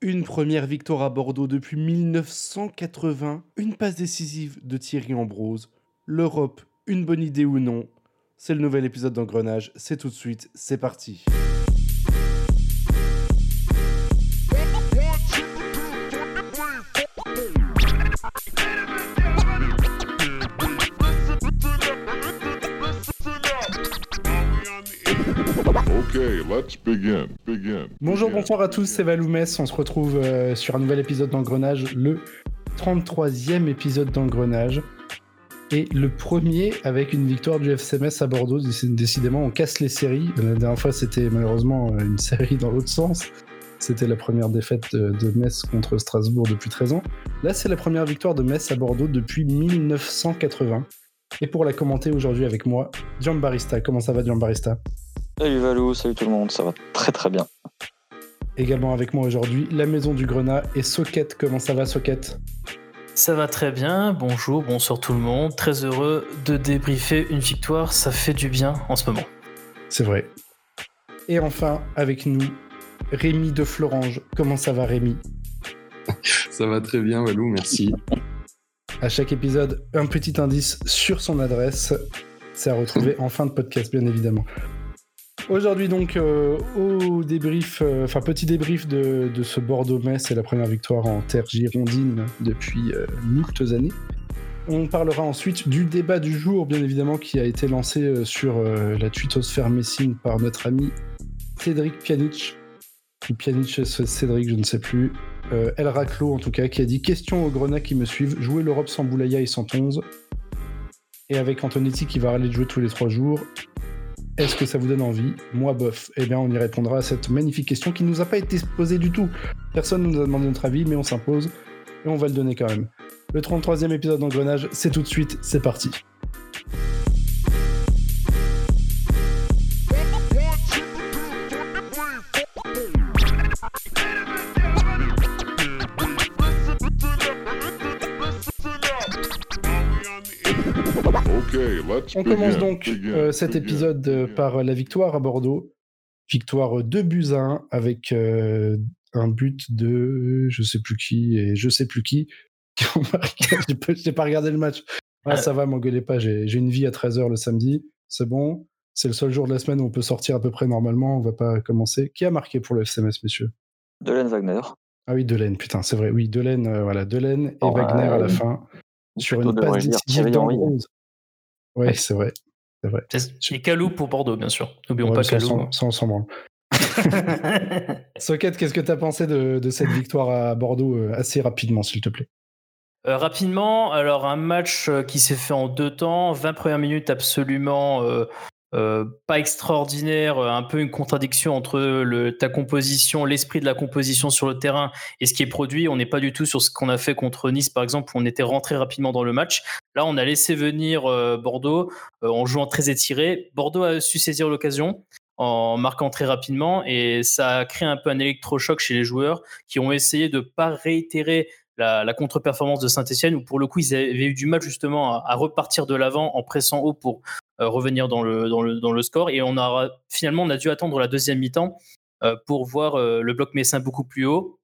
Une première victoire à Bordeaux depuis 1980, une passe décisive de Thierry Ambrose. L'Europe, une bonne idée ou non? C'est le nouvel épisode d'Engrenage, c'est tout de suite, c'est parti. Let's begin. begin. Bonjour, bonsoir à tous, c'est Valoumès. On se retrouve euh, sur un nouvel épisode d'Engrenage, le 33e épisode d'Engrenage. Et le premier avec une victoire du FCMS à Bordeaux. Décidément, on casse les séries. La dernière fois, c'était malheureusement euh, une série dans l'autre sens. C'était la première défaite de Metz contre Strasbourg depuis 13 ans. Là, c'est la première victoire de Metz à Bordeaux depuis 1980. Et pour la commenter aujourd'hui avec moi, Barista. Comment ça va, Barista Salut Valou, salut tout le monde, ça va très très bien. Également avec moi aujourd'hui, la maison du Grenat et Socket. Comment ça va, Socket? Ça va très bien, bonjour, bonsoir tout le monde. Très heureux de débriefer une victoire, ça fait du bien en ce moment. C'est vrai. Et enfin, avec nous, Rémi de Florange. Comment ça va, Rémi? Ça va très bien, Valou, merci. À chaque épisode, un petit indice sur son adresse. C'est à retrouver en fin de podcast, bien évidemment. Aujourd'hui donc euh, au débrief, euh, enfin petit débrief de, ce Bordeaux-Metz, c'est la première victoire en terre girondine depuis euh, années. On parlera ensuite du débat du jour, bien évidemment, qui a été lancé sur la twittosphère messine par notre ami Cédric Pianic, ou Pianic Cédric, je ne sais plus, El Raclo en tout cas, qui a dit Question aux grenats qui me suivent, jouer l'Europe sans Boulaya et sans Tonze, et avec Antonetti qui va aller jouer tous les trois jours, est-ce que ça vous donne envie? Moi, bof. Eh bien, on y répondra à cette magnifique question qui ne nous a pas été posée du tout. Personne ne nous a demandé notre avis, mais on s'impose et on va le donner quand même. Le 33e épisode d'Engrenage, c'est tout de suite, c'est parti. On commence donc euh, cet épisode euh, par la victoire à Bordeaux. Victoire 2 buts à 1 avec euh, un but de je sais plus qui et je sais plus qui. J'ai pas regardé le match. Ah, ça va, m'engueulez pas. J'ai une vie à 13h le samedi. C'est bon. C'est le seul jour de la semaine où on peut sortir à peu près normalement. On va pas commencer. Qui a marqué pour le FCMS, messieurs? Delaine Wagner. Ah oui, Delaine, putain, c'est vrai. Oui, Delaine, voilà, Delaine et Wagner à la fin. Sur une passe décisive. Oui, c'est vrai. C'est vrai. Et Calou pour Bordeaux, bien sûr. N'oublions pas Calou. Ça, on s'en branle. Socket, qu'est-ce que tu as pensé de, cette victoire à Bordeaux euh, assez rapidement, s'il te plaît? Euh, rapidement, alors un match euh, qui s'est fait en deux temps, 20 premières minutes absolument euh, pas extraordinaire, euh, un peu une contradiction entre ta composition, l'esprit de la composition sur le terrain et ce qui est produit. On n'est pas du tout sur ce qu'on a fait contre Nice, par exemple, où on était rentré rapidement dans le match. Là, on a laissé venir euh, Bordeaux en jouant très étiré. Bordeaux a su saisir l'occasion en marquant très rapidement et ça a créé un peu un électrochoc chez les joueurs qui ont essayé de pas réitérer la, contre-performance de Saint-Etienne, où pour le coup, ils avaient eu du mal justement à, repartir de l'avant en pressant haut pour euh, revenir dans le, score. Et on a finalement, on a dû attendre la deuxième mi-temps euh, pour voir euh, le bloc messin beaucoup plus haut.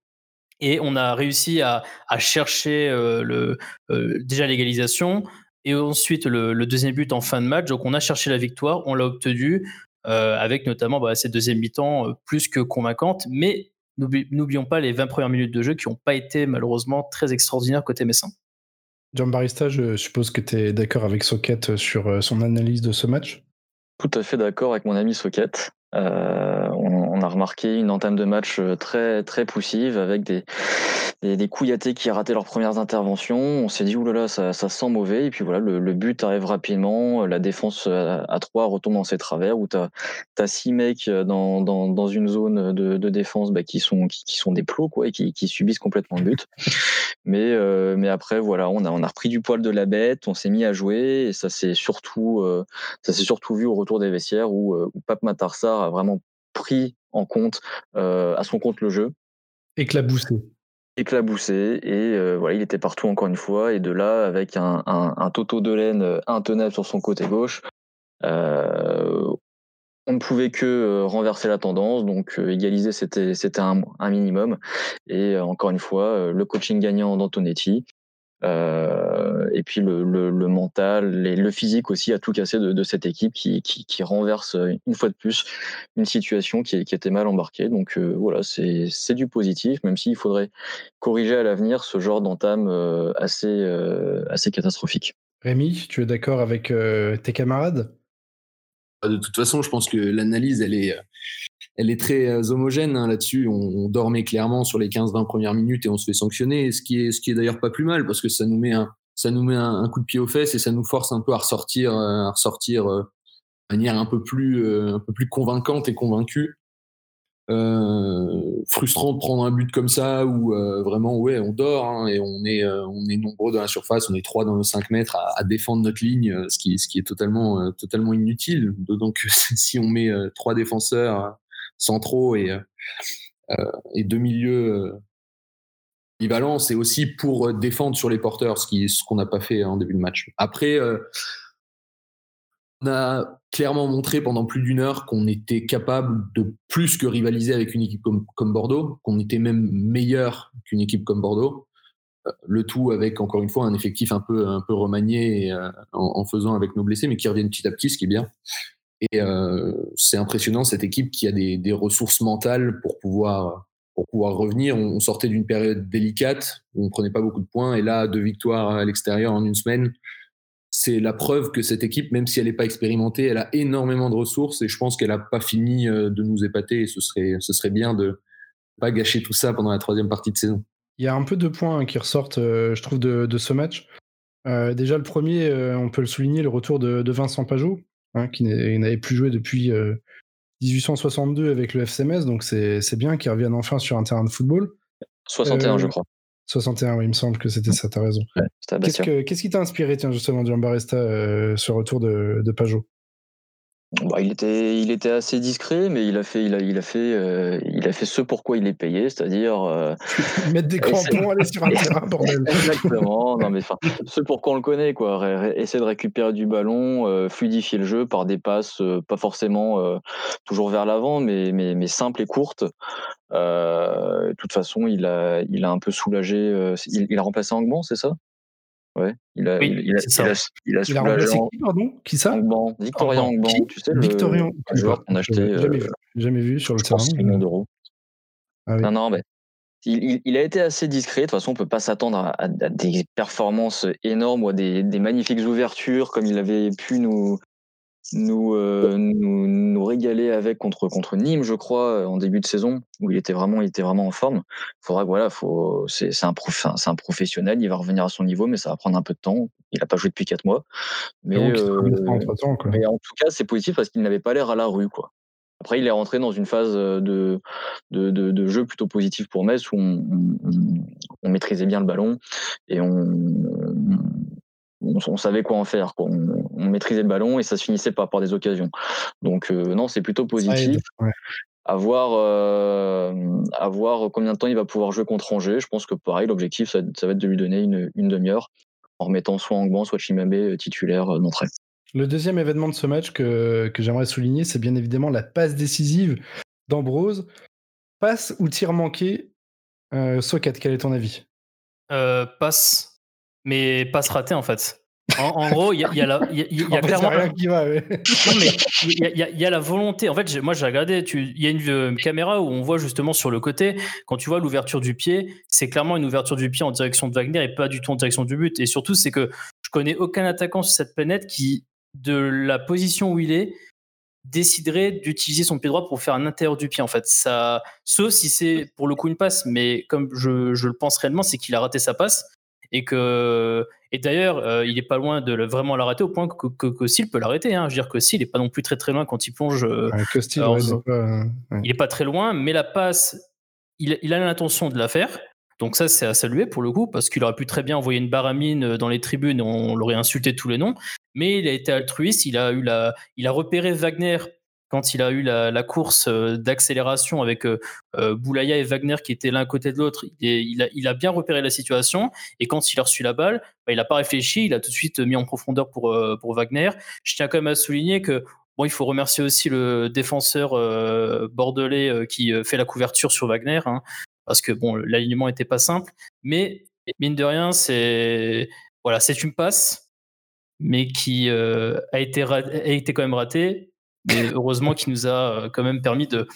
Et on a réussi à, à chercher le, déjà l'égalisation et ensuite le, deuxième but en fin de match. Donc on a cherché la victoire, on l'a obtenue. avec notamment bah, cette deuxième mi-temps plus que convaincante, mais N'oublions pas les 20 premières minutes de jeu qui n'ont pas été malheureusement très extraordinaires côté Messin. John Barista, je suppose que tu es d'accord avec Socket sur euh, son analyse de ce match? Tout à fait d'accord avec mon ami Socket. Euh, on, a remarqué une entame de match euh, très très poussive avec des, des, couillatés qui raté leurs premières interventions. On s'est dit oulala ça, ça sent mauvais et puis voilà le, but arrive rapidement. La défense à, 3 retombe dans ses travers où tu as, six mecs dans, dans, dans une zone de, défense bah, qui sont qui, sont des plots quoi et qui, qui subissent complètement le but. Mais mais après voilà on a on a repris du poil de la bête, on s'est mis à jouer et ça s'est surtout ça surtout vu au retour des vestiaires où, où Pape Matarsar a vraiment pris en compte, à son compte le jeu. Éclaboussé. Éclaboussé. Et euh, voilà, il était partout encore une fois. Et de là, avec un, un, Toto de laine intenable sur son côté gauche, on ne pouvait que renverser la tendance, donc égaliser c'était c'était un, un, minimum. Et encore une fois, le coaching gagnant d'Antonetti, euh, et puis le, le, le mental et le physique aussi a tout cassé de, de cette équipe qui, qui, qui, renverse une fois de plus une situation qui, qui était mal embarquée. Donc euh, voilà, c'est du positif, même s'il faudrait corriger à l'avenir ce genre d'entame euh, assez, euh, assez catastrophique. Rémi, tu es d'accord avec tes camarades? De toute façon, je pense que l'analyse, elle est elle est très euh, homogène hein, là-dessus. On, on, dormait clairement sur les 15-20 premières minutes et on se fait sanctionner, ce qui est, ce qui est d'ailleurs pas plus mal parce que ça nous met un, ça nous met un, coup de pied aux fesses et ça nous force un peu à ressortir, euh, à ressortir euh, de manière un peu plus, un peu plus convaincante et convaincue. Euh, frustrant de prendre un but comme ça où vraiment ouais on dort hein, et on est on est nombreux dans la surface on est trois dans le 5 mètres à, défendre notre ligne ce qui ce qui est totalement totalement inutile donc si on met trois défenseurs centraux et, euh, et deux milieux équivalents, c'est aussi pour défendre sur les porteurs, ce qu'on ce qu'on n'a pas fait en début de match. Après, on a clairement montré pendant plus d'une heure qu'on était capable de plus que rivaliser avec une équipe comme, comme Bordeaux, qu'on était même meilleur qu'une équipe comme Bordeaux. Le tout avec, encore une fois, un effectif un peu, un peu remanié euh, en, en, faisant avec nos blessés, mais qui reviennent petit à petit, ce qui est bien. Et euh, c'est impressionnant cette équipe qui a des, ressources mentales pour pouvoir pour pouvoir revenir. On, sortait d'une période délicate où on prenait pas beaucoup de points et là deux victoires à l'extérieur en une semaine. C'est la preuve que cette équipe, même si elle n'est pas expérimentée, elle a énormément de ressources et je pense qu'elle n'a pas fini euh, de nous épater et ce serait, ce serait bien de pas gâcher tout ça pendant la troisième partie de saison. Il y a un peu de points qui ressortent, euh, je trouve, de, ce match. Déjà, le premier, on peut le souligner, le retour de, de Vincent Pajot, hein, qui n'avait plus joué depuis euh, 1862 avec le FCMS, donc c'est bien qu'il revienne enfin sur un terrain de football. 61, euh, je crois. 61, oui, il me semble que c'était ça, t'as raison. Ouais, Qu'est-ce que, qu qui t'a inspiré, tiens, justement, du Baresta, euh, ce retour de, de Pajot? Bah, il était, il était assez discret, mais il a fait, il a, il a fait, euh, il a fait ce pourquoi il est payé, c'est-à-dire euh, mettre des crampons, aller sur un terrain, bordel. Exactement, non mais enfin, ce pourquoi on le connaît, quoi. Essayer de récupérer du ballon, euh, fluidifier le jeu par des passes, euh, pas forcément euh, toujours vers l'avant, mais, mais, mais simples et courtes. de toute façon, il a, il a un peu soulagé. Il, il, a remplacé Angban, c'est ça? Ouais, il a, oui, il, il, a, il, a, il a Il a remplacé qui, pardon? Qui ça? Angban, Victorien Angban, tu sais, Victorien, le joueur qu'on a acheté. Jamais, euh, vu, jamais vu sur le terrain. millions d'euros. Ah oui. Non, non, mais il, a été assez discret. De toute façon, on peut pas s'attendre à, à, à, des performances énormes ou à des, des, magnifiques ouvertures comme il avait pu nous, nous, euh, nous, nous, régaler avec contre, contre Nîmes, je crois, en début de saison, où il était vraiment, il était vraiment en forme. Faudra voilà, faut, c'est, c'est un, prof, c'est un professionnel, il va revenir à son niveau, mais ça va prendre un peu de temps. Il n'a pas joué depuis quatre mois. Mais, euh, mais en tout cas, c'est positif parce qu'il n'avait pas l'air à la rue, quoi. Après, il est rentré dans une phase de, de, de, de jeu plutôt positif pour Metz où on, on, on, maîtrisait bien le ballon et on, on, savait quoi en faire. Quoi. On, on, maîtrisait le ballon et ça se finissait pas par des occasions. Donc euh, non, c'est plutôt positif. Ouais. À voir, euh, à voir combien de temps il va pouvoir jouer contre Angers. Je pense que pareil, l'objectif, ça, ça, va être de lui donner une, une demi-heure en remettant soit Angban, soit Chimamé titulaire d'entrée. Le deuxième événement de ce match que, que j'aimerais souligner, c'est bien évidemment la passe décisive d'Ambrose. Passe ou tir manqué euh, Socket, quel est ton avis? Euh, Passe, mais passe ratée en fait. En, en, gros, il y a, y a, la, y a, y a clairement. rien qui va, ouais. Non, mais il y, y, a la volonté. En fait, moi, j'ai regardé. Il y a une euh, caméra où on voit justement sur le côté, quand tu vois l'ouverture du pied, c'est clairement une ouverture du pied en direction de Wagner et pas du tout en direction du but. Et surtout, c'est que je connais aucun attaquant sur cette planète qui, de la position où il est, déciderait d'utiliser son pied droit pour faire un intérieur du pied en fait ça sauf si c'est pour le coup une passe mais comme je, je le pense réellement c'est qu'il a raté sa passe et que et d'ailleurs euh, il est pas loin de le, vraiment l'arrêter au point que, que, que Seal peut l'arrêter hein. je veux dire que Seal est pas non plus très très loin quand il plonge euh, ouais, style, alors, ouais, pas, ouais. il est pas très loin mais la passe il, il a l'intention de la faire donc ça, c'est à saluer pour le coup, parce qu'il aurait pu très bien envoyer une baramine dans les tribunes, on l'aurait insulté tous les noms. Mais il a été altruiste, il a eu la, il a repéré Wagner quand il a eu la, course d'accélération avec euh, Boulaya et Wagner qui étaient l'un côté de l'autre. Il, a, bien repéré la situation et quand il a reçu la balle, bah, il n'a pas réfléchi, il a tout de suite mis en profondeur pour, euh, pour Wagner. Je tiens quand même à souligner que Bon, il faut remercier aussi le défenseur bordelais qui fait la couverture sur Wagner, hein, parce que bon, l'alignement n'était pas simple. Mais mine de rien, c'est voilà, c'est une passe, mais qui a été a été quand même ratée. Mais heureusement, qui nous a quand même permis de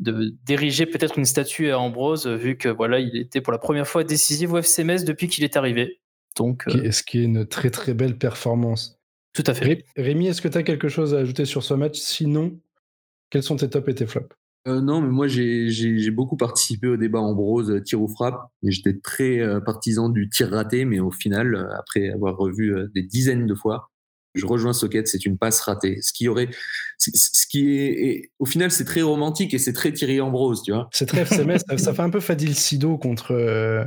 peut-être une statue à Ambrose, vu que voilà, il était pour la première fois décisif au FC Metz depuis qu'il est arrivé. Donc, Ce qui est une très très belle performance. tout à fait. Rémi, est-ce que tu as quelque chose à ajouter sur ce match? Sinon, quels sont tes tops et tes flops? Euh, non, mais moi j'ai- beaucoup participé au débat Ambrose euh, tir ou frappe. Et j'étais très euh, partisan du tir raté, mais au final, euh, après avoir revu euh, des dizaines de fois, je rejoins Socket, c'est une passe ratée. Ce qui aurait, ce qui est, et au final, c'est très romantique et c'est très Thierry Ambrose, tu vois. C'est très FCMS, ça, ça fait un peu Fadil Sido contre, euh,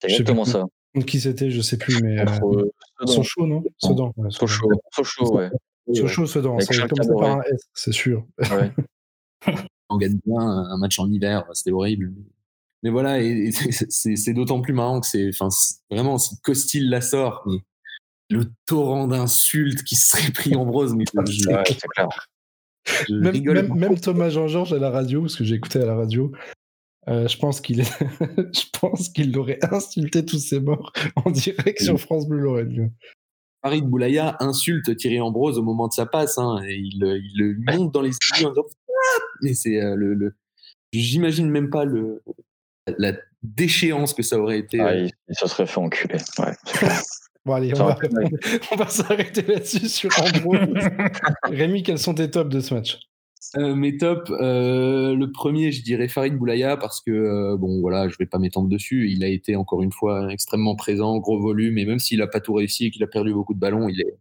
C'est Je sais exactement ça. contre qui c'était, je sais plus, mais. Contre Euh, euh, Sedan. Sochaux, non? Sedan. ouais, Sochaux. Sochaux, ouais. Sochaux, Sedan. Ça commençait par un. S, c'est sûr. ouais. on gagne bien un match en hiver, c'était horrible. Mais voilà, et, et c'est- d'autant plus marrant que c'est, enfin, c'est- vraiment, si Costil la sort, mais le torrent d'insultes qui se serait pris Ambrose, mais je, je- Ouais, c'est clair. je Même, rigole. même- même Thomas Jean-Georges à la radio, parce que j'ai écouté à la radio, euh, je pense qu'il est... je pense qu'il l'aurait insulté tous ses morts en direct sur France Bleu Lorraine. Farid Boulaya insulte Thierry Ambrose au moment de sa passe, hein, et il, le- il le monte dans les yeux en disant Ah Mais c'est euh, le, le- j'imagine même pas le la déchéance que ça aurait été. Ah, euh, il, il se serait fait enculer. Ouais, c'est clair. Bon allez, on va, on s'arrêter là-dessus sur Ambrose. Rémi, quels sont tes tops de ce match? Euh, mes tops, euh, le premier, je dirais Farid Boulaya parce que euh, bon voilà, je vais pas m'étendre dessus. Il a été encore une fois extrêmement présent, gros volume, et même s'il a pas tout réussi et qu'il a perdu beaucoup de ballons, il est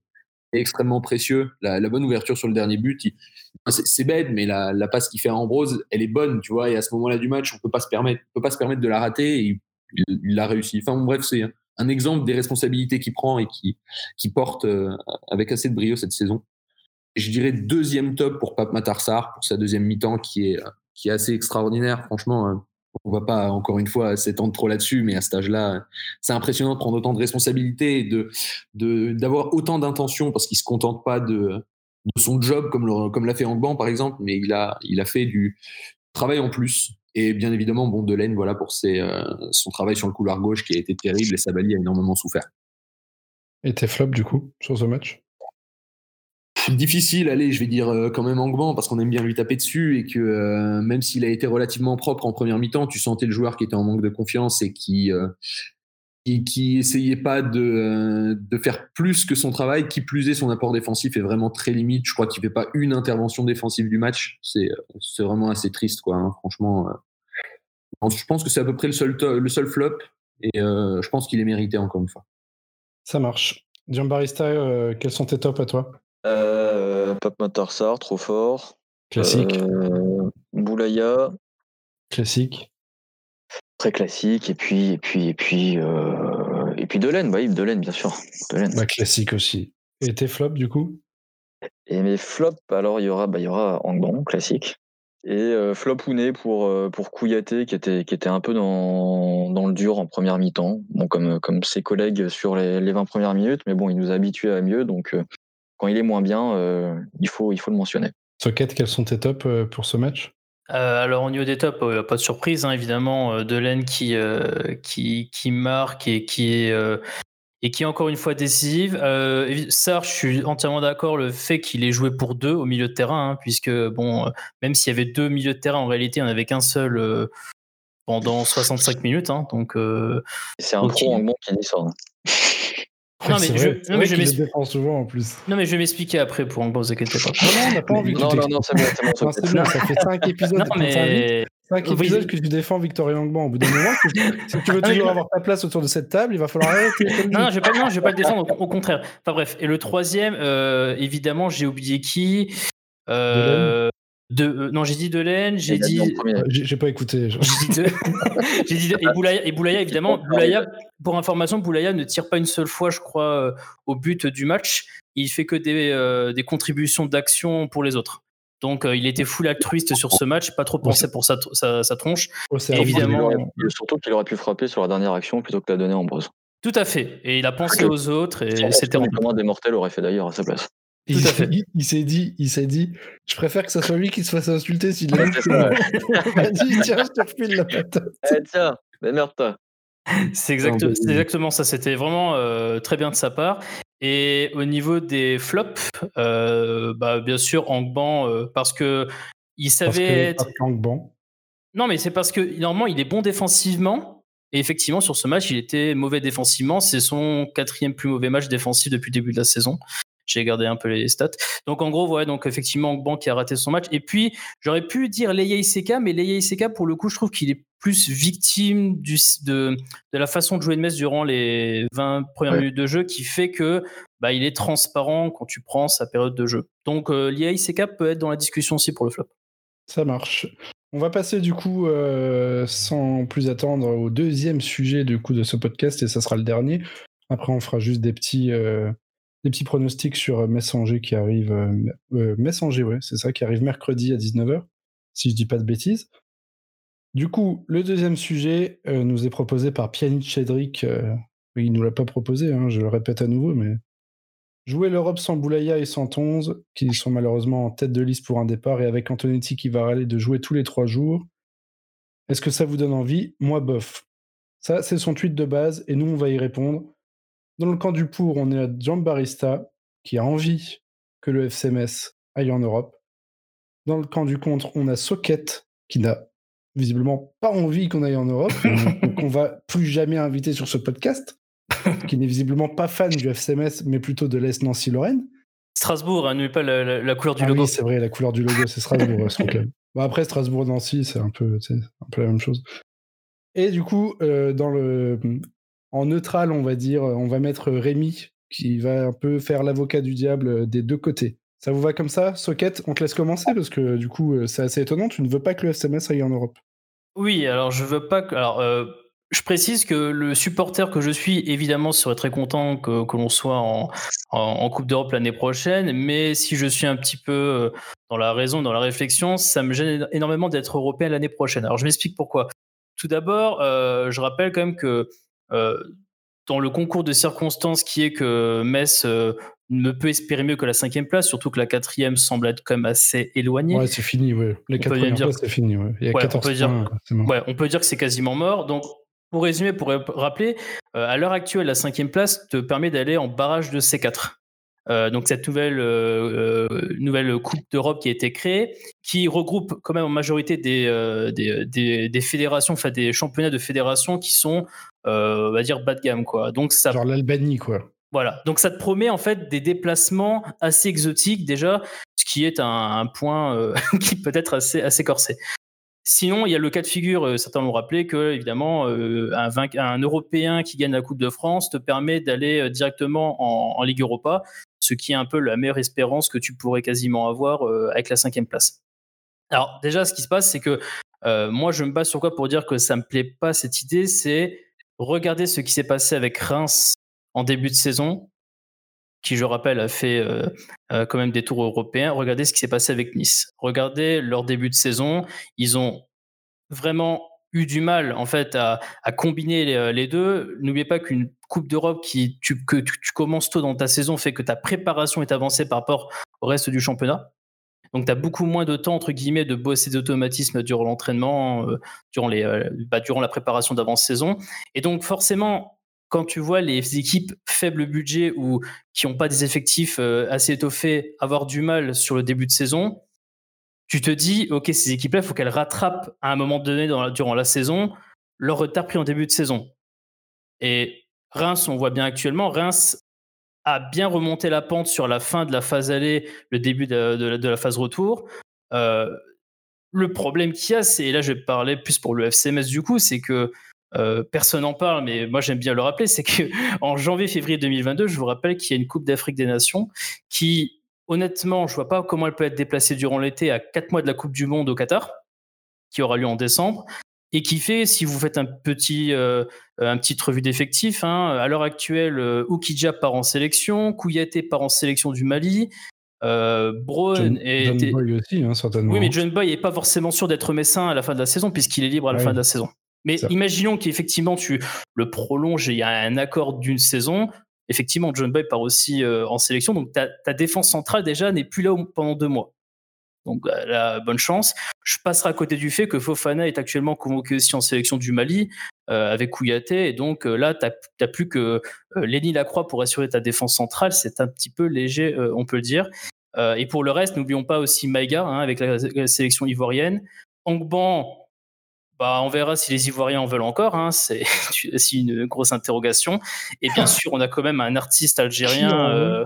extrêmement précieux. La, la bonne ouverture sur le dernier but, il- c'est c'est bête, mais la, la passe qu'il fait à Ambrose, elle est bonne, tu vois. Et à ce moment-là du match, on peut pas se permettre, on peut pas se permettre de la rater. Et il il- il l'a réussi. Enfin bon, bref, c'est un exemple des responsabilités qu'il prend et qui, porte euh, avec assez de brio cette saison. Je dirais deuxième top pour Pape Matarsar pour sa deuxième mi-temps qui est, qui est assez extraordinaire. Franchement, euh, on va pas encore une fois s'étendre trop là-dessus, mais à cet âge-là, c'est impressionnant de prendre autant de responsabilités et de, d'avoir autant d'intentions parce qu'il se contente pas de, de son job comme, comme l'a fait Angban par exemple, mais il a, il a fait du travail en plus. Et bien évidemment, bon, Delaine, voilà pour ses, euh, son travail sur le couloir gauche qui a été terrible et Sabali a énormément souffert. Et tes flops, du coup, sur ce match? Difficile, allez, je vais dire euh, quand même Angban parce qu'on aime bien lui taper dessus et que euh, même s'il a été relativement propre en première mi-temps, tu sentais le joueur qui était en manque de confiance et qui qui, qui essayait pas de, euh, de faire plus que son travail, qui plus est son apport défensif est vraiment très limite. Je crois qu'il fait pas une intervention défensive du match. C'est euh, c'est vraiment assez triste, quoi. hein, franchement, euh. je pense que c'est à peu près le seul le seul flop et euh, je pense qu'il est mérité encore une fois. Ça marche. Giambarista, euh, quels sont tes tops à toi? Euh, Pape Matarsar, trop fort. Classique. Euh, Boulaya, Classique. Très classique. Et puis, et puis, et puis, euh, et puis Delaine, bah, Yves Delaine, bien sûr. Delaine. Bah, classique aussi. Et tes flops, du coup? Et mes flops, alors il y aura, bah, il y aura Angban, classique. Et euh, flop Ouné pour, euh, pour Kouyaté, qui était, qui était un peu dans, dans le dur en première mi-temps, bon, comme, comme ses collègues sur les, les 20 premières minutes, mais bon, il nous a habitués à mieux, donc euh, quand il est moins bien, il, faut, il faut le mentionner. Socket, quels sont tes tops pour ce match? Euh, alors au niveau des tops, euh, pas de surprise, hein, évidemment, euh, Delaine qui, euh, qui, qui marque et qui est, euh, et qui est encore une fois décisive. Sarr, je suis entièrement d'accord, le fait qu'il ait joué pour deux au milieu de terrain, hein, puisque bon, même s'il y avait deux milieux de terrain, en réalité, il n'y en avait qu'un seul pendant 65 minutes. hein, donc, C'est un Ok. pro Angban qui dit ça. Hein. Non, mais je- non, mais je m'explique. souvent en plus. non, mais je vais m'expliquer après pour Angbo, vous inquiétez pas. Non, non, on n'a pas envie que Non, non, non, ça fait 5 épisodes, Non, mais épisodes que tu défends Victoria Angban. Au bout d'un moment, si tu veux Ah, toujours non. avoir ta place autour de cette table, il va falloir arrêter. Non, non, je vais pas, non, je vais pas le défendre, au, au contraire. Enfin bref, et le troisième, euh, évidemment, j'ai oublié qui? Euh, de, euh, Non, j'ai dit Delaine, j'ai dit. en J'ai pas écouté. J'ai dit, de- j'ai dit de- et, Boulaya, et Boulaya, évidemment. Boulaya, pour information, Boulaya ne tire pas une seule fois, je crois, euh, au but du match. Il fait que des, euh, des contributions d'action pour les autres. Donc, euh, il était full altruiste sur ce match, pas trop pensé pour sa, sa, sa tronche. Cerveau. Évidemment. Surtout qu'il aurait pu frapper sur la dernière action plutôt que la donner en Ambrose. Tout à fait. Et il a pensé Que- aux autres et c'était comment des mortels aurait fait d'ailleurs à sa place. Il, Tout à fait. il- il s'est dit, il s'est dit, je préfère que ce soit lui qui se fasse insulter s'il ça, ouais. Vas-y, tiens, je te refile la patate. Eh, tiens, démerde-toi. C'est exact- bah, c'est exactement ça. C'était vraiment euh, très bien de sa part. Et au niveau des flops, euh, bah, bien sûr, Angban, euh, parce que il Parce savait. que, être- parce Non, mais c'est parce que normalement, il est bon défensivement. Et effectivement, sur ce match, il était mauvais défensivement. C'est son quatrième plus mauvais match défensif depuis le début de la saison. J'ai gardé un peu les stats. Donc en gros, ouais, donc effectivement, Angban qui a raté son match. Et puis, j'aurais pu dire Leia Iseka, mais Leia Iseka, pour le coup, je trouve qu'il est plus victime du, de, de la façon de jouer de Metz durant les 20 premières Ouais. minutes de jeu qui fait que bah, il est transparent quand tu prends sa période de jeu. Donc euh, Leia Iseka peut être dans la discussion aussi pour le flop. ça marche. On va passer du coup, euh, sans plus attendre, au deuxième sujet du coup de ce podcast, et ça sera le dernier. Après, on fera juste des petits, euh, des petits pronostics sur Messanger qui arrive. Euh, euh, Messanger, ouais, c'est ça, qui arrive mercredi à 19h, si je dis pas de bêtises. Du coup, le deuxième sujet euh, nous est proposé par Pjanic Cedric. Euh, il nous l'a pas proposé, hein, je le répète à nouveau, mais jouer l'Europe sans Boulaya et sans Tonze, qui sont malheureusement en tête de liste pour un départ, et avec Antonetti qui va râler de jouer tous les trois jours. Est-ce que ça vous donne envie? Moi, bof. Ça, c'est son tweet de base, et nous, on va y répondre. Dans le camp du pour, on est à Barista, qui a envie que le FCMS aille en Europe. Dans le camp du contre, on a Socket, qui n'a visiblement pas envie qu'on aille en Europe, qu'on va plus jamais inviter sur ce podcast, qui n'est visiblement pas fan du FCMS, mais plutôt de l'Est Nancy-Lorraine. Strasbourg, hein, n'oublie pas la, la- la couleur du Ah logo. oui, c'est vrai, la couleur du logo, c'est Strasbourg. Bon, après, Strasbourg-Nancy, c'est peu, un peu la même chose. Et du coup, euh, dans le, en neutral, on va dire, on va mettre Rémi, qui va un peu faire l'avocat du diable euh, des deux côtés. Ça vous va comme ça Socket, on te laisse commencer, parce que du coup, euh, c'est assez étonnant, tu ne veux pas que le FCMS aille en Europe. Oui, alors je veux pas que. Alors, euh, je précise que le supporter que je suis, évidemment, serait très content que, l'on soit en, Coupe d'Europe l'année prochaine, mais si je suis un petit peu dans la raison, dans la réflexion, ça me gêne énormément d'être européen l'année prochaine. Alors, je m'explique pourquoi. Tout d'abord, je rappelle quand même que dans le concours de circonstances qui est que Metz euh, ne peut espérer mieux que la cinquième place, surtout que la quatrième semble être quand même assez éloignée. Ouais, c'est fini, ouais. On peut premières dire places, c'est fini, ouais. Il y a Ouais, on 14 peut dire- points, mort. Ouais, on peut dire que c'est quasiment mort. Donc, pour résumer, pour rappeler, euh, à l'heure actuelle, la cinquième place te permet d'aller en barrage de C4. Euh, donc cette nouvelle euh, euh, nouvelle Coupe d'Europe qui a été créée, qui regroupe quand même en majorité des euh, des, des, des fédérations, enfin des championnats de fédérations qui sont, euh, on va dire bas de gamme quoi. Donc ça Genre l'Albanie, quoi. voilà, donc ça te promet en fait des déplacements assez exotiques déjà, ce qui est un, un point euh, qui peut être assez, assez corsé. Sinon, il y a le cas de figure, euh, certains l'ont rappelé, que évidemment euh, un, Européen qui gagne la Coupe de France te permet d'aller euh, directement en, en Ligue Europa, ce qui est un peu la meilleure espérance que tu pourrais quasiment avoir euh, avec la cinquième place. Alors déjà, ce qui se passe, c'est que euh, moi, je me base sur quoi pour dire que ça me plaît pas cette idée, c'est regarder ce qui s'est passé avec Reims en début de saison, qui, je rappelle, a fait euh, euh, quand même des tours européens. Regardez ce qui s'est passé avec Nice. Regardez leur début de saison. Ils ont vraiment eu du mal en fait à, combiner les, les deux. N'oubliez pas qu'une Coupe d'Europe qui que tu commences tôt dans ta saison fait que ta préparation est avancée par rapport au reste du championnat. Donc, tu as beaucoup moins de temps, entre guillemets, de bosser d'automatisme durant l'entraînement, euh, durant, euh, bah, durant la préparation d'avant-saison. Et donc, forcément, quand tu vois les équipes faible budget ou qui n'ont pas des effectifs euh, assez étoffés avoir du mal sur le début de saison, tu te dis, OK, ces équipes-là, il faut qu'elles rattrapent à un moment donné durant la saison leur retard pris en début de saison. Et Reims, on voit bien actuellement, Reims a bien remonté la pente sur la fin de la phase aller, le début de, la, phase retour. Euh, le problème qu'il y a, et là je vais parler plus pour le FCMS du coup, c'est que euh, personne n'en parle, mais moi j'aime bien le rappeler, c'est que en janvier-février 2022, je vous rappelle qu'il y a une Coupe d'Afrique des Nations qui, honnêtement, je vois pas comment elle peut être déplacée durant l'été à 4 mois de la Coupe du Monde au Qatar, qui aura lieu en décembre, et qui fait, si vous faites un petit, euh, un petit revue d'effectifs, hein, à l'heure actuelle, euh, Oukidja part en sélection, Kouyaté part en sélection du Mali, euh, Braun John, est- John était- Boy aussi, hein, certainement. oui, mais John Boy n'est pas forcément sûr d'être messin à la fin de la saison, puisqu'il est libre à la Ouais. fin de la saison. Mais Ça. imaginons qu'effectivement tu le prolonges et il y a un accord d'une saison. effectivement, John Boy part aussi en sélection, donc ta, ta défense centrale déjà n'est plus là pendant deux mois. Donc la bonne chance. Je passerai à côté du fait que Fofana est actuellement convoqué aussi en sélection du Mali avec Kouyaté. Et donc là, tu n'as plus que Lenny Lacroix pour assurer ta défense centrale. C'est un petit peu léger, on peut le dire. et pour le reste, n'oublions pas aussi Maïga hein, avec la, sélection ivoirienne. Angban, bah, on verra si les Ivoiriens en veulent encore. Hein, c'est une grosse interrogation. Et bien sûr, on a quand même un artiste algérien.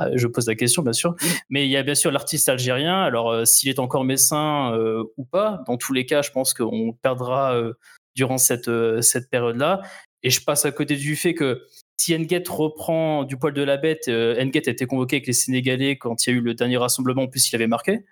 Ah, je pose la question, bien sûr. Mais il y a bien sûr l'artiste algérien. Alors, euh, s'il est encore messin euh, ou pas, dans tous les cas, je pense qu'on perdra euh, durant cette, cette période-là. Et je passe à côté du fait que si Nguet reprend du poil de la bête, Nguet a été convoqué avec les Sénégalais quand il y a eu le dernier rassemblement, en plus il avait marqué.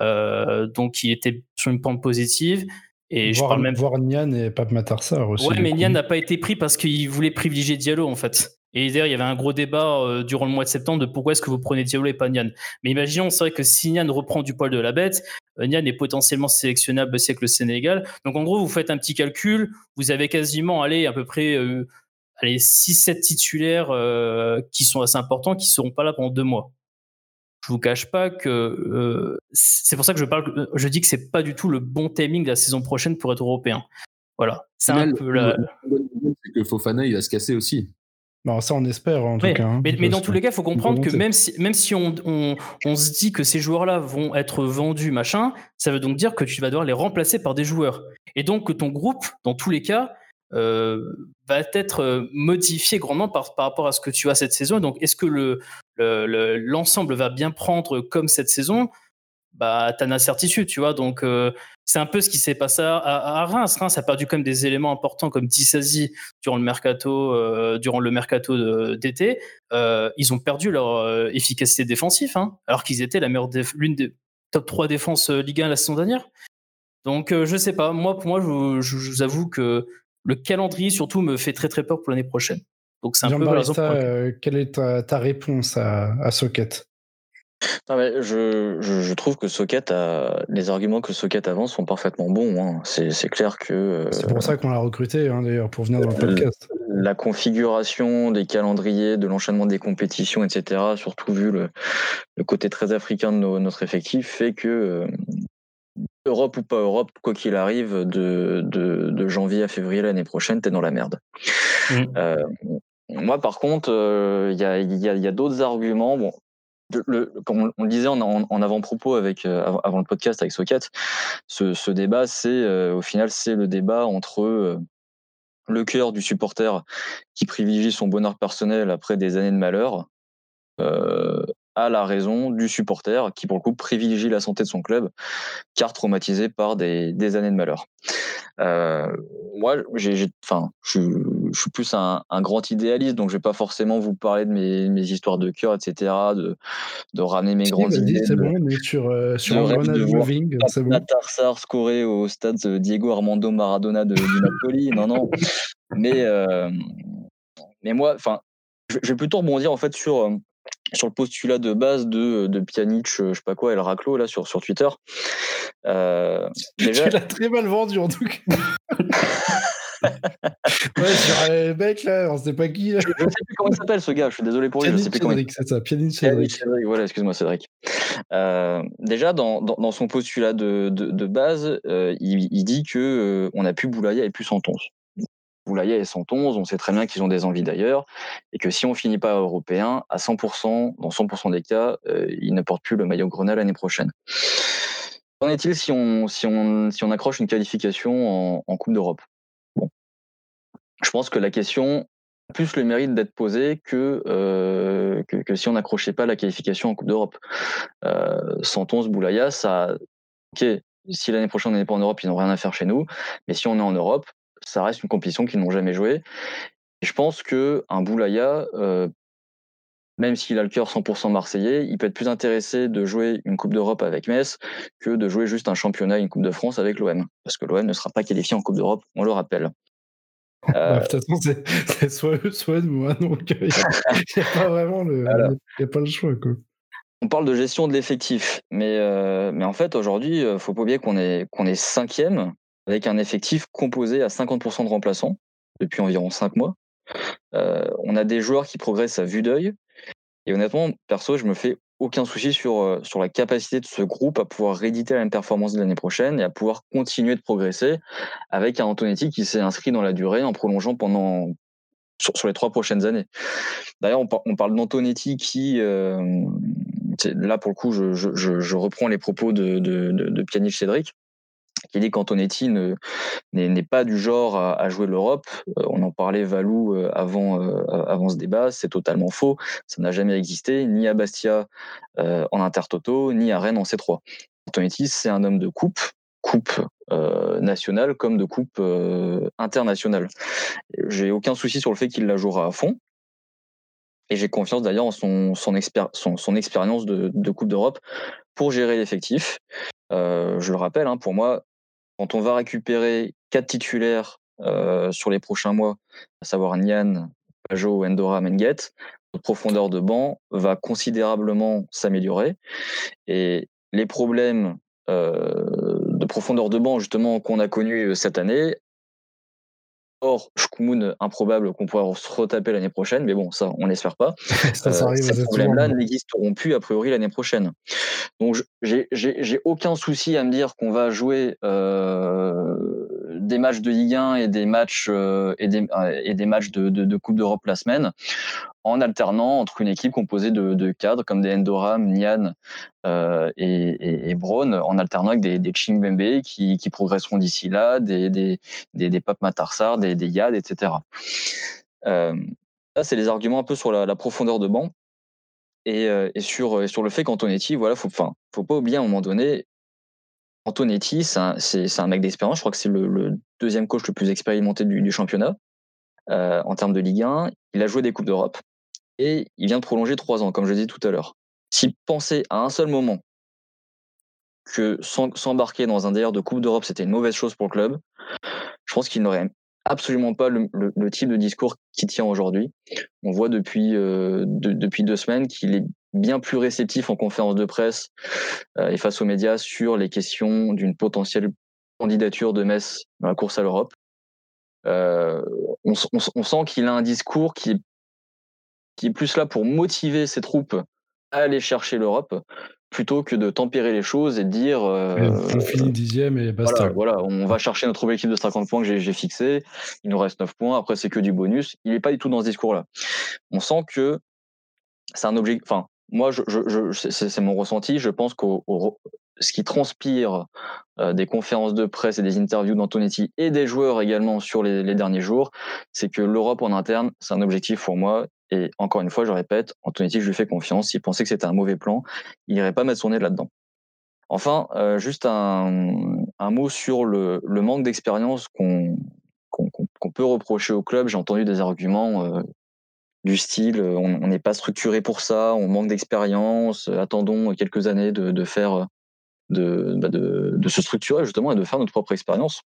donc il était sur une pente positive. Et voir, je parle même. Voir Nian et Pape Matarsar aussi. Ouais, mais Nian n'a pas été pris parce qu'il voulait privilégier Diallo en fait. Et d'ailleurs, il y avait un gros débat euh, durant le mois de septembre de pourquoi est-ce que vous prenez Diallo et pas Nian. Mais imaginons, c'est vrai que si Nian reprend du poil de la bête, euh, Nian est potentiellement sélectionnable aussi avec le Sénégal. Donc en gros, vous faites un petit calcul, vous avez quasiment allez, à peu près euh, allez, 6-7 titulaires qui sont assez importants, qui ne seront pas là pendant deux mois. Je vous cache pas que c'est pour ça que je parle, je dis que c'est pas du tout le bon timing de la saison prochaine pour être européen. Voilà, c'est un peu la... C'est que Fofana il va se casser aussi. Bon, ça, on espère en tout cas. Hein, mais, dans tous les cas, il faut comprendre que même si, même si on, on, se dit que ces joueurs-là vont être vendus, machin, ça veut donc dire que tu vas devoir les remplacer par des joueurs. Et donc que ton groupe, dans tous les cas, euh, va être euh, modifié grandement par, par rapport à ce que tu as cette saison. Donc, est-ce que le, l'ensemble va bien prendre comme cette saison? Bah, tu as une incertitude, tu vois. Donc, euh, c'est un peu ce qui s'est passé à, Reims. Reims a perdu même des éléments importants comme Dissasi durant le mercato, euh, durant le mercato d'été. Euh, ils ont perdu leur efficacité défensive, hein, alors qu'ils étaient la meilleure l'une des top 3 défenses Ligue 1 la saison dernière. Donc, je sais pas. Moi, pour moi, je, je, vous avoue que le calendrier, surtout, me fait très très peur pour l'année prochaine. Donc, c'est un peu la raison Quelle est ta, réponse à, à Socket? Je, je, trouve que Socket a les arguments que Socket avance sont parfaitement bons. Hein. C'est clair que. Euh, c'est pour ça qu'on l'a recruté hein, d'ailleurs pour venir dans le podcast. La configuration des calendriers, de l'enchaînement des compétitions, etc. Surtout vu le, le côté très africain de notre effectif, fait que euh, Europe ou pas Europe, quoi qu'il arrive, de, de, de, janvier à février l'année prochaine, t'es dans la merde. Mmh. Euh, moi, par contre, il y a, y a, y a d'autres arguments. Bon, comme on le disait en, avant-propos avec euh, avant le podcast avec Socket, ce, ce débat, c'est euh, au final c'est le débat entre euh, le cœur du supporter qui privilégie son bonheur personnel après des années de malheur à la raison du supporter qui pour le coup privilégie la santé de son club car traumatisé par des, des années de malheur. Euh, moi, j'ai, enfin, je, je, suis plus un, un, grand idéaliste, donc je vais pas forcément vous parler de mes, mes histoires de cœur, etc., de, de ramener mes grandes idées. C'est bon, on est sur, euh, sur un moving, c'est bon. Tarsar scoré au stade Diego Armando Maradona de, du Napoli, non, non. Mais, euh, mais moi, enfin, je, je vais plutôt rebondir en fait sur euh, sur le postulat de base de, de Pjanic, je sais pas quoi, El Raclo, là, sur, sur Twitter. Euh, déjà... Tu l'as très mal vendu, en tout cas. ouais, sur les mecs, là, on sait pas qui. Là. Je, ne sais plus comment il s'appelle, ce gars, je suis désolé pour lui, je sais plus Cédric, c'est ça, Pjanic Cédric. Voilà, excuse-moi, Cédric. Euh, déjà, dans, dans, dans, son postulat de, de, de base, euh, il, il, dit que euh, on a plus Boulaya et plus Santonce. Boulaya et 111, on sait très bien qu'ils ont des envies d'ailleurs, et que si on finit pas européen, à 100%, dans 100% des cas, euh, ils ne portent plus le maillot Grenade l'année prochaine. Qu'en est-il si on, accroche une qualification en, Coupe d'Europe? Je pense que la question a plus le mérite d'être posée que, euh, si on n'accrochait pas la qualification en Coupe d'Europe. Euh, 111 Boulaya, ça. Ok, si l'année prochaine on n'est pas en Europe, ils n'ont rien à faire chez nous, mais si on est en Europe, ça reste une compétition qu'ils n'ont jamais jouée. je pense que un Boulaya, euh, même s'il a le cœur 100% marseillais, il peut être plus intéressé de jouer une Coupe d'Europe avec Metz que de jouer juste un championnat, une Coupe de France avec l'OM. Parce que l'OM ne sera pas qualifié en Coupe d'Europe, on le rappelle. Euh... de toute façon, c'est soit eux, soit moi, donc il n'y a, pas vraiment le, y a pas le choix. Quoi. On parle de gestion de l'effectif, mais, euh, mais en fait, aujourd'hui, il faut pas oublier qu'on est, qu'on est cinquième avec un effectif composé à 50% de remplaçants depuis environ 5 mois. Euh, on a des joueurs qui progressent à vue d'œil. Et honnêtement, perso, je me fais aucun souci sur, euh, sur la capacité de ce groupe à pouvoir rééditer la même performance de l'année prochaine et à pouvoir continuer de progresser avec un Antonetti qui s'est inscrit dans la durée en prolongeant pendant sur, les trois prochaines années. D'ailleurs, on, parle d'Antonetti qui, euh, là pour le coup, je, reprends les propos de, de, de, de Cédric dit qu'Antonetti n'est pas du genre à, jouer l'Europe. Euh, on en parlait Valou euh, avant, euh, avant ce débat, c'est totalement faux. Ça n'a jamais existé, ni à Bastia en Intertoto, ni à Rennes en C3. Antonetti, c'est un homme de coupe, coupe nationale comme de coupe internationale. J'ai aucun souci sur le fait qu'il la jouera à fond. Et j'ai confiance d'ailleurs en son, expérience de Coupe d'Europe pour gérer l'effectif. Je le rappelle, hein, pour moi, quand on va récupérer quatre titulaires sur les prochains mois, à savoir Nian, Pajot, Endora, Menget, notre profondeur de banc va considérablement s'améliorer. Et les problèmes de profondeur de banc justement qu'on a connus cette année Or, Shkumun, improbable qu'on pourra se retaper l'année prochaine, mais bon, ça, on l'espère pas. ça, ça arrive euh, ces problèmes-là n'existeront plus a priori l'année prochaine. Donc, j'ai aucun souci à me dire qu'on va jouer euh, des matchs de Ligue 1 et des matchs euh, et, des, et des matchs de, de, de Coupe d'Europe la semaine en alternant entre une équipe composée de, cadres comme des Endoram, Nian euh, et, Braun, en alternant avec des, des qui, qui progresseront d'ici là, des, des, des, des Pape Matarsar, des, des Yad, etc. Euh, là, c'est les arguments un peu sur la, profondeur de banc et, euh, et, sur, sur le fait qu'Antonetti, voilà, faut, enfin, faut pas oublier à un moment donné, Antonetti, c'est un, mec d'expérience. Je crois que c'est le, deuxième coach le plus expérimenté du, championnat euh, en termes de Ligue 1. Il a joué des Coupes d'Europe et il vient de prolonger trois ans, comme je dit tout à l'heure. S'il pensait à un seul moment que s'embarquer dans un délire de Coupe d'Europe, c'était une mauvaise chose pour le club, je pense qu'il n'aurait absolument pas le, type de discours qui tient aujourd'hui. On voit depuis, euh, depuis deux semaines qu'il est bien plus réceptif en conférence de presse euh, et face aux médias sur les questions d'une potentielle candidature de Metz dans la course à l'Europe. Euh, on, on, sent qu'il a un discours qui est qui est plus là pour motiver ses troupes à aller chercher l'Europe plutôt que de tempérer les choses et de dire euh, on finit dixième et basta. Voilà, on va chercher notre objectif de 50 points que j'ai fixé, il nous reste 9 points, après c'est que du bonus. Il n'est pas du tout dans ce discours-là. On sent que c'est un objectif. Enfin, moi, c'est mon ressenti. Je pense qu'au ce qui transpire euh, des conférences de presse et des interviews d'Antonetti et des joueurs également sur les, derniers jours, c'est que l'Europe en interne, c'est un objectif pour moi. Et encore une fois, je répète, Antonetti, je lui fais confiance. S'il pensait que c'était un mauvais plan, il n'irait pas mettre son nez là-dedans. Enfin, euh, juste un, mot sur le, manque d'expérience qu'on qu'on peut reprocher au club. J'ai entendu des arguments euh, du style on n'est pas structuré pour ça, on manque d'expérience, attendons quelques années de, faire de, bah de, se structurer justement et de faire notre propre expérience.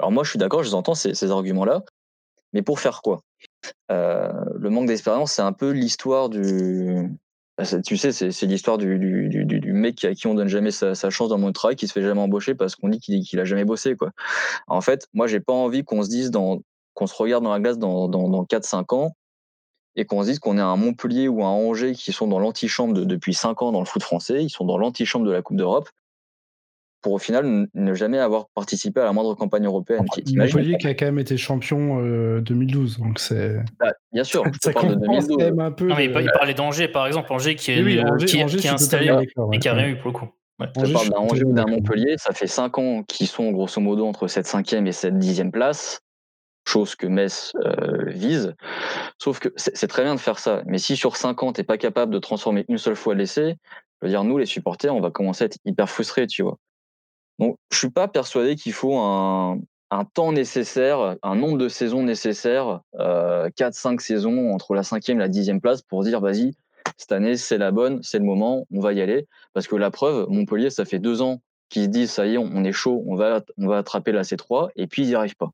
Alors moi, je suis d'accord, je vous entends ces, arguments-là, mais pour faire quoi? Euh, Le manque d'expérience, c'est un peu l'histoire du... Bah, tu sais, c'est l'histoire du, mec à qui on donne jamais sa, chance dans mon travail, qui se fait jamais embaucher parce qu'on dit qu'il qu a jamais bossé. Quoi. En fait, moi, j'ai pas envie qu'on se dise, dans qu'on se regarde dans la glace dans, dans, dans 4-5 ans et qu'on se dise qu'on est un Montpellier ou un Angers qui sont dans l'antichambre de, depuis 5 ans dans le foot français, ils sont dans l'antichambre de la Coupe d'Europe, pour au final ne jamais avoir participé à la moindre campagne européenne. Montpellier qui a quand même été champion euh, 2012, donc c'est. Bah, bien sûr, je parle de 2012. Un peu non, mais il parlait d'Angers, par exemple, Angers qui est, oui, Angers, qui, Angers, qui est installé et qui a rien eu pour le coup. Ouais. Je parle d'un Angers ou d'un Montpellier, ça fait 5 ans qu'ils sont grosso modo entre cette 5e et cette 10e place chose que Metz euh, vise. Sauf que c'est très bien de faire ça, mais si sur 5 ans, t'es pas capable de transformer une seule fois l'essai, je veux dire, nous, les supporters, on va commencer à être hyper frustrés, tu vois. Donc, je suis pas persuadé qu'il faut un, temps nécessaire, un nombre de saisons nécessaires, euh, 4-5 saisons entre la cinquième et la dixième place pour dire, vas-y, cette année, c'est la bonne, c'est le moment, on va y aller. Parce que la preuve, Montpellier, ça fait deux ans qu'ils se disent, ça y est, on est chaud, on va, on va attraper la C3, et puis ils n'y arrivent pas.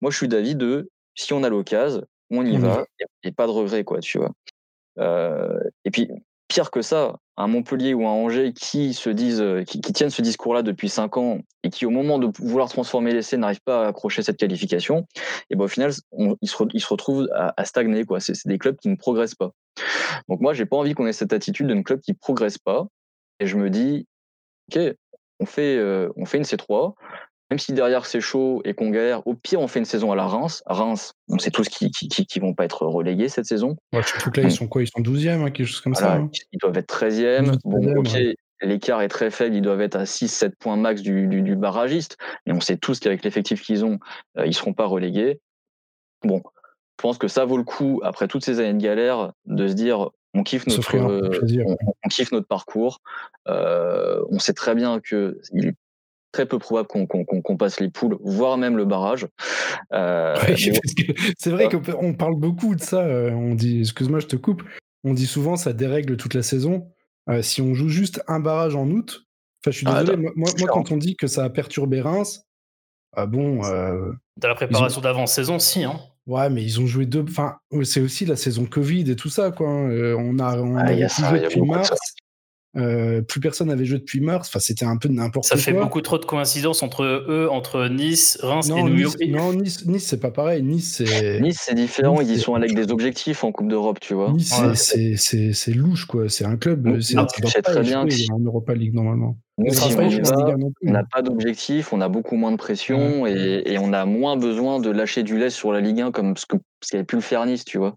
Moi, je suis d'avis de si on a l'occasion, on y va, et, pas de regret, quoi, tu vois. Euh, et puis, pire que ça, un Montpellier ou un Angers qui se disent, euh, qui, qui tiennent ce discours-là depuis cinq ans et qui, au moment de vouloir transformer l'essai, n'arrivent pas à accrocher cette qualification, et ben au final, on- ils, se, re- ils se retrouvent à, à stagner. Quoi. C'est, c'est des clubs qui ne progressent pas. Donc moi, j'ai pas envie qu'on ait cette attitude d'un club qui progresse pas. Et je me dis, ok, on fait, euh, on fait une C3. Même si derrière c'est chaud et qu'on galère, au pire on fait une saison à la Reims. Reims, on sait tous qui, qui, qui, qui vont pas être relégués cette saison. Ouais, surtout que là, ils sont quoi? Ils sont 12e, hein, quelque chose comme ça. Hein. ils doivent être 13e. Bon, 13e, ok, ouais. l'écart est très faible, ils doivent être à 6-7 points max du, du, du barragiste. Mais on sait tous qu'avec l'effectif qu'ils ont, euh, ils seront pas relégués. Bon, je pense que ça vaut le coup, après toutes ces années de galère, de se dire on kiffe notre, euh, on kiffe notre parcours. Euh, on sait très bien que il est très peu probable qu'on passe les poules, voire même le barrage. Euh, Ouais, mais c'est vrai qu'on parle beaucoup de ça. euh, On dit, excuse-moi, je te coupe. On dit souvent ça dérègle toute la saison. Euh, si on joue juste un barrage en août, enfin, je suis Ah, désolé. moi, moi, moi, quand on dit que ça a perturbé Reims, ah bon, euh, Dans la préparation d'avant-saison, si. Hein. ouais, mais ils ont joué deux. Enfin, c'est aussi la saison Covid et tout ça, quoi. hein. Euh, on a, on Ah, a plus ça, a depuis mars. Ça. Euh, plus personne n'avait joué depuis mars. Enfin, c'était un peu n'importe Ça quoi. fait beaucoup trop de coïncidences entre eux, entre Nice, Reims et Non, New nice, York. non, nice, nice, c'est pas pareil. Nice, c'est. Nice, c'est différent, Nice, ils sont avec des objectifs en Coupe d'Europe, tu vois. Nice, Ouais. c'est- louche, quoi. C'est un club. C'est- ça très bien que- en Europa League normalement. Nous, Ça si sera on pas y échoué en va, Ligue 1 non plus. on n'a pas d'objectif, on a beaucoup moins de pression et, et on a moins besoin de lâcher du lait sur la Ligue 1 comme ce que ce qu'avait pu le faire Nice, tu vois.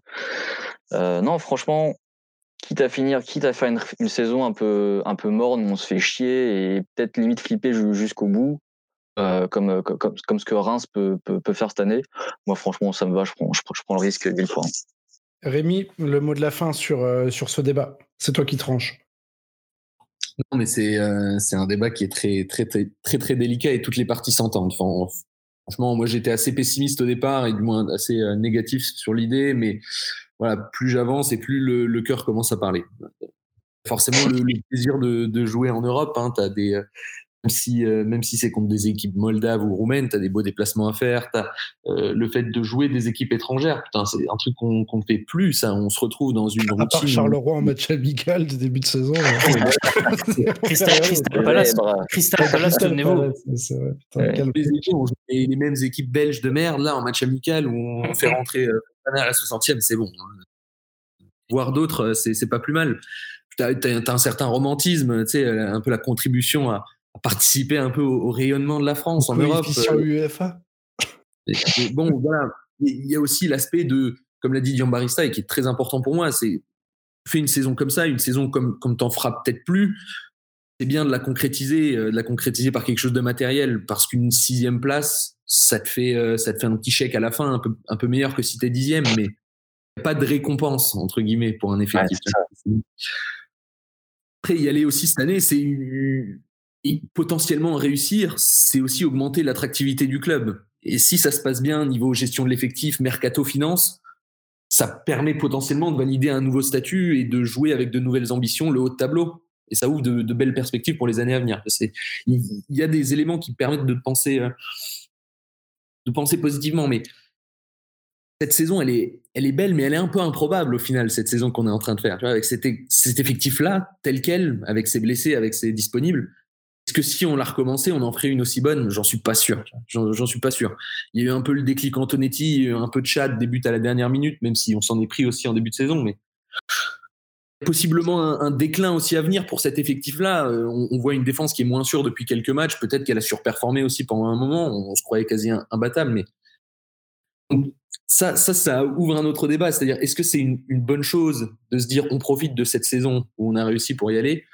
Euh, non, franchement, quitte à finir, quitte à faire une, une saison un peu, un peu morne, où on se fait chier et peut-être limite flipper ju- jusqu'au bout, euh, comme, comme, comme, ce que Reims peut, peut, peut faire cette année. Moi, franchement, ça me va, je prends, je, prends- je prends le risque mille fois. Rémi, le mot de la fin sur, euh, sur ce débat. C'est toi qui tranches. Non, mais c'est euh, c'est un débat qui est très, très, très, très, très délicat et toutes les parties s'entendent. Enfin, franchement, moi, j'étais assez pessimiste au départ et du moins assez euh, négatif sur l'idée, mais plus j'avance et plus le, cœur commence à parler. Forcément, le, plaisir de, jouer en Europe, hein, des, si, euh, même si c'est contre des équipes moldaves ou roumaines, tu as des beaux déplacements à faire. T'as, euh, le fait de jouer des équipes étrangères, putain, c'est un truc qu'on ne fait plus. Ça, on se retrouve dans une À part routine. Charleroi en match amical du début de saison. Crystal, Crystal Palace. Crystal Palace, souvenez-vous. Les, équipes, on joue les, les mêmes équipes belges de merde là en match amical où on fait rentrer euh, à la 60e, c'est bon. hein. Voir d'autres, c'est pas plus mal. T'as as, un certain romantisme, tu sais, un peu la contribution à, à participer un peu au, au rayonnement de la France en Europe. Euh, bon, voilà. Il y a aussi l'aspect de, comme l'a dit Diambarista, et qui est très important pour moi, c'est fais une saison comme ça, une saison comme, comme t'en feras peut-être plus. C'est bien de la concrétiser, euh, de la concrétiser par quelque chose de matériel, parce qu'une sixième place, ça te fait, euh, ça te fait un petit chèque à la fin, un peu, un peu meilleur que si t'es dixième, mais pas de récompense entre guillemets pour un effectif. Après, y aller aussi cette année, c'est une- et potentiellement réussir, c'est aussi augmenter l'attractivité du club. Et si ça se passe bien niveau gestion de l'effectif, mercato, finance, ça permet potentiellement de valider un nouveau statut et de jouer avec de nouvelles ambitions le haut de tableau. Et ça ouvre de, belles perspectives pour les années à venir. Il y a des éléments qui permettent de penser, euh, de penser positivement, mais cette saison, elle est, elle est belle, mais elle est un peu improbable au final, cette saison qu'on est en train de faire. Avec cet, cet effectif-là, tel quel, avec ses blessés, avec ses disponibles, est-ce que si on l'a recommencé, on en ferait une aussi bonne J'en suis pas sûr. J'en suis pas sûr. Il y a eu un peu le déclic Antonetti, un peu de chat, début à la dernière minute, même si on s'en est pris aussi en début de saison, mais possiblement un, un déclin aussi à venir pour cet effectif-là. Euh, on, voit une défense qui est moins sûre depuis quelques matchs. Peut-être qu'elle a surperformé aussi pendant un moment. On, se croyait quasi imbattable, mais ça, ça, ouvre un autre débat. C'est-à-dire, est-ce que c'est une, une bonne chose de se dire on profite de cette saison où on a réussi pour y aller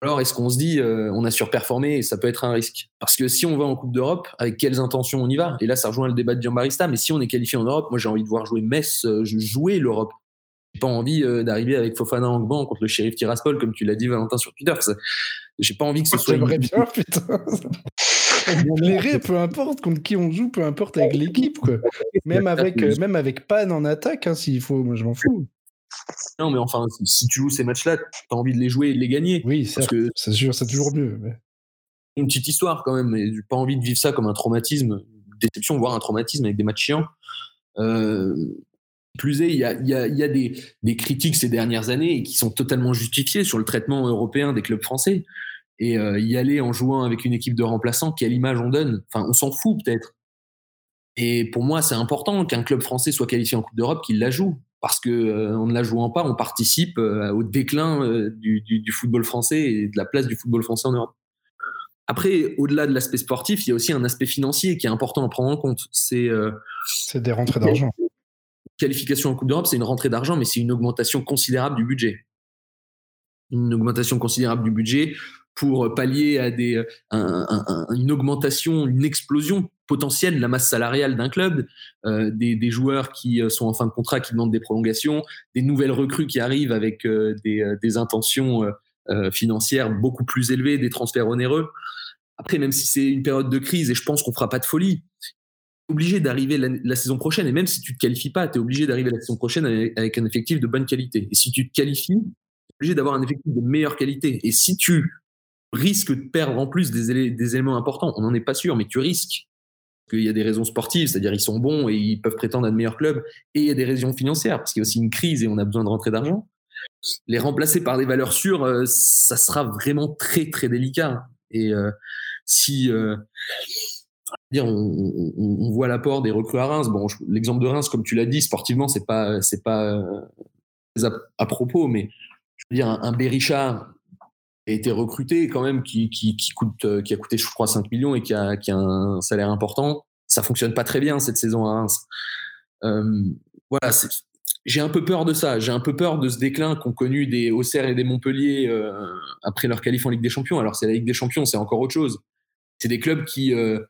alors est-ce qu'on se dit euh, on a surperformé et ça peut être un risque? Parce que si on va en Coupe d'Europe, avec quelles intentions on y va? Et là, ça rejoint le débat de Giambarista. Mais si on est qualifié en Europe, moi j'ai envie de voir jouer Metz, euh, jouer l'Europe. J'ai pas envie euh, d'arriver avec Fofana en banc contre le shérif Tiraspol, comme tu l'as dit Valentin sur Twitter. J'ai pas envie que ce soit. J'aimerais bien, putain. Peu importe contre qui on joue, peu importe avec l'équipe, quoi. Même avec, même avec Pan en attaque, hein, s'il faut, moi je m'en fous. Non, mais enfin, si, tu joues ces matchs-là, t'as envie de les jouer et de les gagner. Oui, que c'est sûr, c'est toujours mieux. mais- une petite histoire quand même, mais pas envie de vivre ça comme un traumatisme, une déception, voire un traumatisme avec des matchs chiants. Euh, Plus est, il y a, il y a, il y a des, des critiques ces dernières années qui sont totalement justifiées sur le traitement européen des clubs français. Et euh, y aller en jouant avec une équipe de remplaçants, quelle image on donne? Enfin, on s'en fout peut-être. Et pour moi, c'est important qu'un club français soit qualifié en Coupe d'Europe, qu'il la joue. Parce que euh, en ne la jouant pas, on participe euh, au déclin euh, du, du, du football français et de la place du football français en Europe. Après, au-delà de l'aspect sportif, il y a aussi un aspect financier qui est important à prendre en compte. C'est des rentrées d'argent. qualification en Coupe d'Europe, c'est une rentrée d'argent, mais c'est une augmentation considérable du budget. Une augmentation considérable du budget pour pallier à des, un- une augmentation, une explosion potentielle de la masse salariale d'un club, euh, des, joueurs qui euh, sont en fin de contrat, qui demandent des prolongations, des nouvelles recrues qui arrivent avec euh, des, intentions financières beaucoup plus élevées, des transferts onéreux. Après, même si c'est une période de crise, et je pense qu'on fera pas de folie, obligé d'arriver la, saison prochaine, et même si tu te qualifies pas, tu es obligé d'arriver la saison prochaine avec, un effectif de bonne qualité. Et si tu te qualifies, tu es obligé d'avoir un effectif de meilleure qualité. Et si tu risques de perdre en plus des éléments importants, on n'en est pas sûr, mais tu risques. Qu'il y a des raisons sportives, c'est-à-dire ils sont bons et ils peuvent prétendre à de meilleurs clubs, et il y a des raisons financières, parce qu'il y a aussi une crise et on a besoin de rentrer d'argent. Les remplacer par des valeurs sûres, euh, ça sera vraiment très très délicat. Et euh, si euh, on, voit l'apport des recrues à Reims. Bon, l'exemple de Reims, comme tu l'as dit, sportivement, c'est pas, c'est pas à, propos, mais je veux dire, un, un a été recruté quand même, euh, qui a coûté, je crois, 5 millions et qui a, un salaire important. Ça fonctionne pas très bien cette saison à Reims. Euh, voilà, j'ai un peu peur de ça. J'ai un peu peur de ce déclin qu'ont connu des Auxerre et des Montpellier euh, après leur qualif en Ligue des Champions. Alors, c'est la Ligue des Champions, c'est encore autre chose. C'est des clubs qui, euh,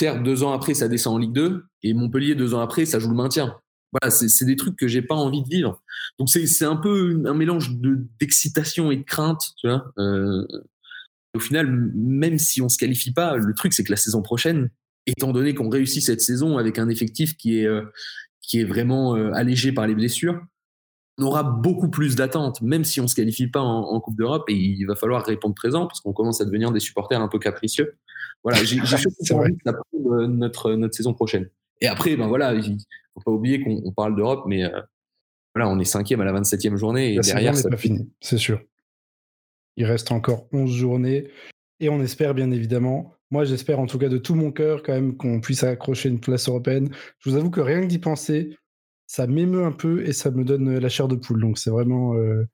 deux ans après, ça descend en Ligue 2, et Montpellier, deux ans après, ça joue le maintien. Voilà, c'est des trucs que j'ai pas envie de vivre. Donc, c'est un peu un mélange de- d'excitation et de crainte, tu vois. Euh, au final, même si on se qualifie pas, le truc, c'est que la saison prochaine, étant donné qu'on réussit cette saison avec un effectif qui est, euh, qui est vraiment euh, allégé par les blessures, on aura beaucoup plus d'attentes, même si on se qualifie pas en, en Coupe d'Europe, et il va falloir répondre présent parce qu'on commence à devenir des supporters un peu capricieux. Voilà, j'ai surtout envie euh, notre, notre saison prochaine. Et après, ben voilà, il faut pas oublier qu'on on parle d'Europe, mais euh, voilà, on est cinquième à la 27e journée, et La derrière, n'est pas finie, c'est sûr. Il reste encore 11 journées et on espère bien évidemment, moi j'espère en tout cas de tout mon cœur quand même qu'on puisse accrocher une place européenne. Je vous avoue que rien que d'y penser, ça m'émeut un peu et ça me donne la chair de poule. Donc c'est vraiment euh,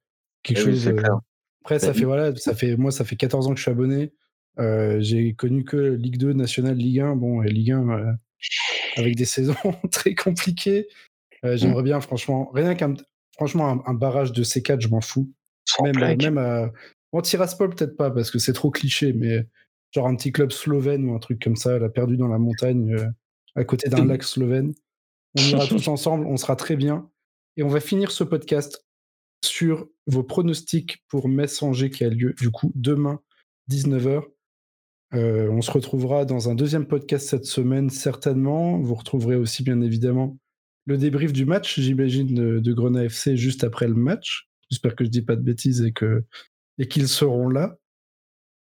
quelque Eh chose. c'est euh, clair. Après, ça Bah, fait voilà, ça fait moi ça fait 14 ans que je suis abonné. Euh, j'ai connu que Ligue 2, National, Ligue 1. Bon, et Ligue 1 euh, avec des saisons très compliquées. Euh. J'aimerais bien, franchement, rien qu'un franchement un, un barrage de C4, je m'en fous. Sans Même, blague. même Tiraspol peut-être pas parce que c'est trop cliché, mais genre un petit club slovène ou un truc comme ça, elle a perdu dans la montagne euh, à côté d'un lac slovène. On ira tous ensemble, on sera très bien. Et on va finir ce podcast sur vos pronostics pour Metz-Angers qui a lieu du coup demain 19h. Euh, on se retrouvera dans un deuxième podcast cette semaine certainement. Vous retrouverez aussi bien évidemment le débrief du match, j'imagine, de, de Grenat FC juste après le match. J'espère que je dis pas de bêtises et que et qu'ils seront là.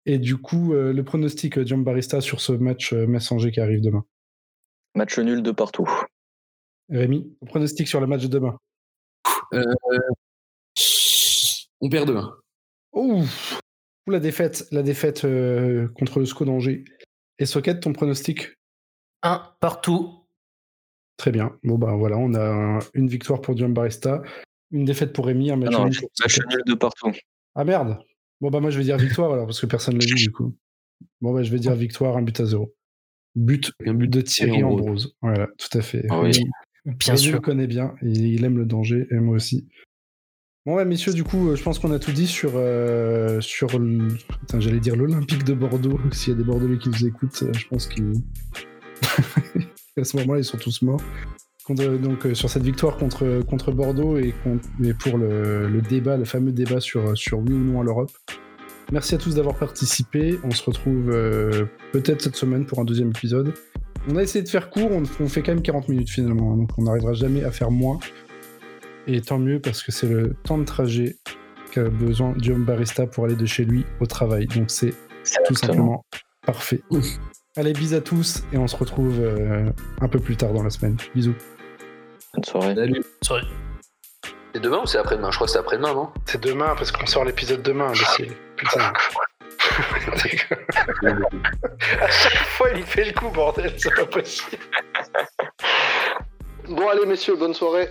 Et du coup, euh, le pronostic euh, Giambarista sur ce match euh, Metz-Angers qui arrive demain. Match nul de partout. Rémi, pronostic sur le match de demain? on perd demain. Ouh, Ouh, la défaite, la défaite euh, contre le SCO d'Angers. Et Socket, ton pronostic? Un partout. Très bien. Bon, bah voilà, on a un- une victoire pour Giambarista, une défaite pour Rémi, un Ah match non, nul pour match Socket. nul de partout. Ah merde Bon, bah moi je vais dire victoire alors, parce que personne ne l'a dit du coup. Bon, bah je vais dire victoire, un but à zéro. But, Un but de Thierry Ambrose. Voilà, tout à fait. Ah oui. Bien sûr. le connaît bien, il, il aime le danger, et moi aussi. Bon, ouais, messieurs, du coup, euh, je pense qu'on a tout dit sur, euh, sur j'allais dire l'Olympique de Bordeaux. S'il y a des Bordelais qui nous écoutent, euh, je pense qu'ils... à ce moment-là, ils sont tous morts. Donc, sur cette victoire contre, contre Bordeaux et, pour le, débat, le fameux débat sur, sur oui ou non à l'Europe. Merci à tous d'avoir participé. On se retrouve peut-être cette semaine pour un deuxième épisode. On a essayé de faire court, on, on fait quand même 40 minutes finalement, hein, donc on n'arrivera jamais à faire moins. Et tant mieux parce que c'est le temps de trajet qu'a besoin Guillaume Barista pour aller de chez lui au travail. Donc c'est tout simplement parfait. Allez, bis à tous et on se retrouve euh, un peu plus tard dans la semaine. Bisous. Bonne soirée. Salut. Bonne soirée. C'est demain ou c'est après-demain? Je crois que c'est après-demain, non? C'est demain parce qu'on sort l'épisode demain. Mais Putain. à chaque fois, il fait le coup, bordel, c'est pas possible. Bon, allez, messieurs, bonne soirée.